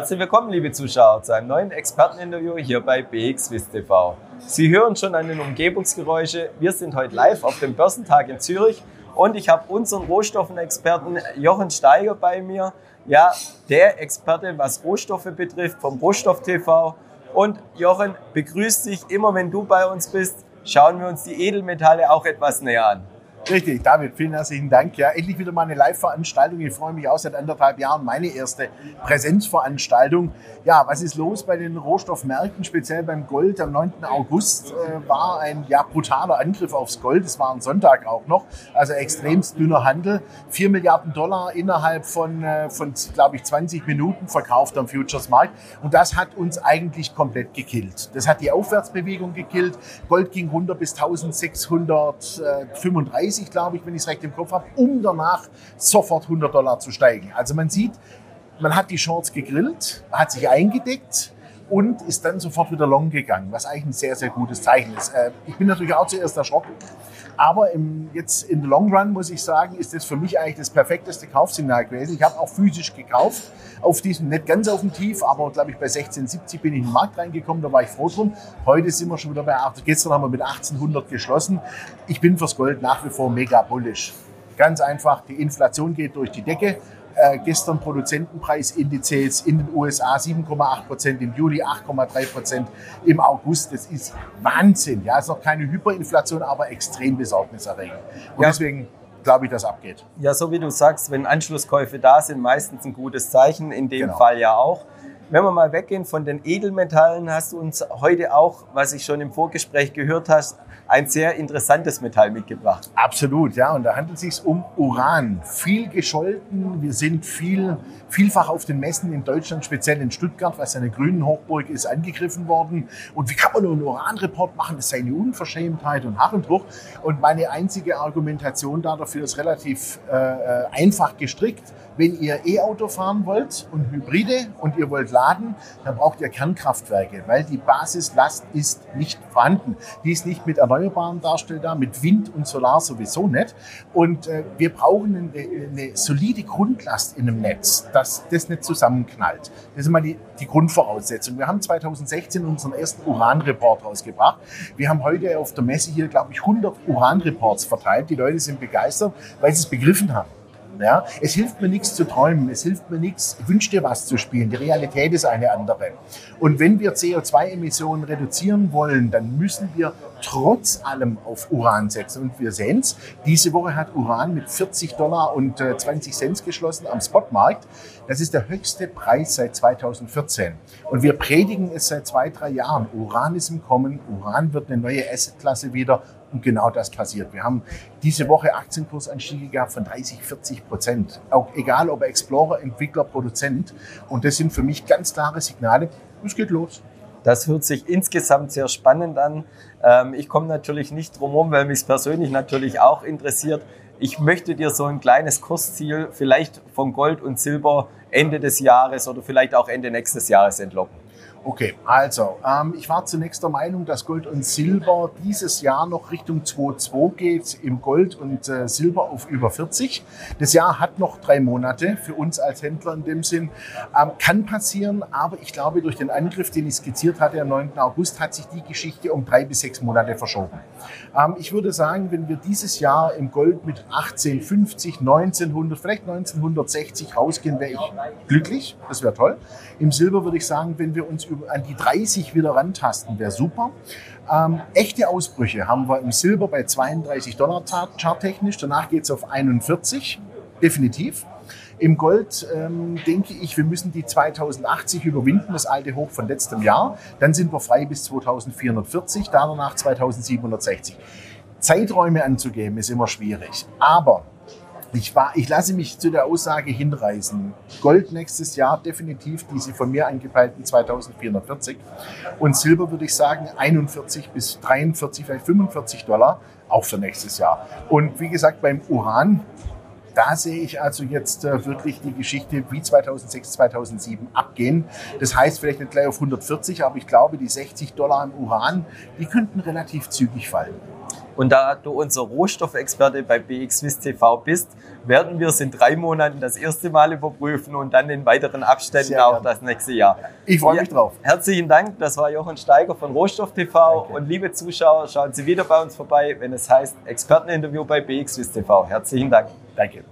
Herzlich willkommen, liebe Zuschauer, zu einem neuen Experteninterview hier bei BXWIS TV. Sie hören schon an den Umgebungsgeräuschen. Wir sind heute live auf dem Börsentag in Zürich und ich habe unseren Rohstoffenexperten Jochen Steiger bei mir. Ja, der Experte, was Rohstoffe betrifft, vom Rohstoff TV. Und Jochen, begrüßt dich immer, wenn du bei uns bist. Schauen wir uns die Edelmetalle auch etwas näher an. Richtig, David, vielen herzlichen Dank. Ja, endlich wieder mal eine Live-Veranstaltung. Ich freue mich auch seit anderthalb Jahren meine erste Präsenzveranstaltung. Ja, was ist los bei den Rohstoffmärkten, speziell beim Gold? Am 9. August äh, war ein ja, brutaler Angriff aufs Gold. Es war ein Sonntag auch noch, also extremst dünner Handel. 4 Milliarden Dollar innerhalb von, äh, von glaube ich, 20 Minuten verkauft am Futures-Markt. Und das hat uns eigentlich komplett gekillt. Das hat die Aufwärtsbewegung gekillt. Gold ging runter bis 1635 30, glaube ich, wenn ich es recht im Kopf habe, um danach sofort 100 Dollar zu steigen. Also man sieht, man hat die Shorts gegrillt, hat sich eingedeckt und ist dann sofort wieder long gegangen, was eigentlich ein sehr, sehr gutes Zeichen ist. Äh, ich bin natürlich auch zuerst erschrocken, aber im, jetzt in the long run muss ich sagen, ist das für mich eigentlich das perfekteste Kaufsignal gewesen. Ich habe auch physisch gekauft, auf diesem, nicht ganz auf dem Tief, aber glaube ich bei 1670 bin ich in den Markt reingekommen, da war ich froh drum. Heute sind wir schon wieder bei 8, gestern haben wir mit 1800 geschlossen. Ich bin fürs Gold nach wie vor mega bullish. Ganz einfach, die Inflation geht durch die Decke äh, gestern Produzentenpreisindizes in den USA 7,8 Prozent, im Juli 8,3 Prozent, im August. Das ist Wahnsinn. Ja, ist noch keine Hyperinflation, aber extrem besorgniserregend. Und ja. deswegen glaube ich, das abgeht. Ja, so wie du sagst, wenn Anschlusskäufe da sind, meistens ein gutes Zeichen, in dem genau. Fall ja auch. Wenn wir mal weggehen von den Edelmetallen, hast du uns heute auch, was ich schon im Vorgespräch gehört hast, ein sehr interessantes Metall mitgebracht. Absolut, ja. Und da handelt es sich um Uran. Viel gescholten. Wir sind viel, vielfach auf den Messen in Deutschland, speziell in Stuttgart, was eine grünen Hochburg ist, angegriffen worden. Und wie kann man nur einen Uranreport machen? Das sei eine Unverschämtheit und Harrendruch. Und meine einzige Argumentation da dafür ist relativ äh, äh einfach gestrickt. Wenn ihr E-Auto fahren wollt und Hybride und ihr wollt laden, dann braucht ihr Kernkraftwerke, weil die Basislast ist nicht vorhanden. Die ist nicht mit erneuerbaren darstellbar, mit Wind und Solar sowieso nicht. Und äh, wir brauchen eine, eine, solide Grundlast in einem Netz, dass das nicht zusammenknallt. Das ist mal die, die Grundvoraussetzung. Wir haben 2016 unseren ersten Uranreport rausgebracht. Wir haben heute auf der Messe hier, glaube ich, 100 Uranreports verteilt. Die Leute sind begeistert, weil sie es begriffen haben. Ja? Es hilft mir nichts zu träumen, es hilft mir nichts, wünsch dir was zu spielen. Die Realität ist eine andere. Und wenn wir CO2-Emissionen reduzieren wollen, dann müssen wir trotz allem auf Uran setzen. Und wir sehen es, diese Woche hat Uran mit 40 Dollar und 20 äh, Cent geschlossen am Spotmarkt. Das ist der höchste Preis seit 2014. Und wir predigen es seit zwei, drei Jahren. Uran ist im Kommen, Uran wird eine neue Assetklasse wieder und genau das passiert. Wir haben diese Woche Aktienkursanstiege gehabt von 30, 40 Prozent. Auch egal ob Explorer, Entwickler, Produzent. Und das sind für mich ganz klare Signale. Es geht los. Das hört sich insgesamt sehr spannend an. Ähm, ich komme natürlich nicht drum herum, weil mich persönlich natürlich auch interessiert. Ich möchte dir so ein kleines Kursziel vielleicht von Gold und Silber Ende des Jahres oder vielleicht auch Ende nächstes Jahres entlocken. Okay, also ähm, ich war zunächst der Meinung, dass Gold und Silber dieses Jahr noch Richtung 2,2 geht, im Gold und äh, Silber auf über 40. Das Jahr hat noch drei Monate für uns als Händler in dem Sinn. Ähm, kann passieren, aber ich glaube, durch den Angriff, den ich skizziert hatte am 9. August, hat sich die Geschichte um drei bis sechs Monate verschoben. Ähm, ich würde sagen, wenn wir dieses Jahr im Gold mit 1850, 1900, vielleicht 1960 rausgehen, wäre ich glücklich. Das wäre toll. Im Silber würde ich sagen, wenn wir uns an die 30 wieder rantasten, wäre super. Ähm, echte Ausbrüche haben wir im Silber bei 32 Dollar charttechnisch. Danach geht es auf 41, definitiv. Im Gold ähm, denke ich, wir müssen die 2080 überwinden, das alte Hoch von letztem Jahr. Dann sind wir frei bis 2440, danach 2760. Zeiträume anzugeben ist immer schwierig. Aber ich, war, ich lasse mich zu der Aussage hinreißen. Gold nächstes Jahr definitiv diese von mir angepeilten 2440 und Silber würde ich sagen 41 bis 43, vielleicht 45 Dollar auch für nächstes Jahr. Und wie gesagt, beim Uran Da sehe ich also jetzt äh, wirklich die Geschichte wie 2006, 2007 abgehen. Das heißt vielleicht nicht gleich auf 140, aber ich glaube, die 60 Dollar im Uran, die könnten relativ zügig fallen. Und da du unser Rohstoffexperte bei BXWIS TV bist, werden wir es in drei Monaten das erste Mal überprüfen und dann in weiteren Abständen Sehr auch gern. das nächste Jahr. Ich freue mich Ja, drauf. Herzlichen Dank, das war Jochen Steiger von Rohstoff TV. Danke. Und liebe Zuschauer, schauen Sie wieder bei uns vorbei, wenn es heißt Experteninterview bei BXWIS TV. Herzlichen Dank. Danke.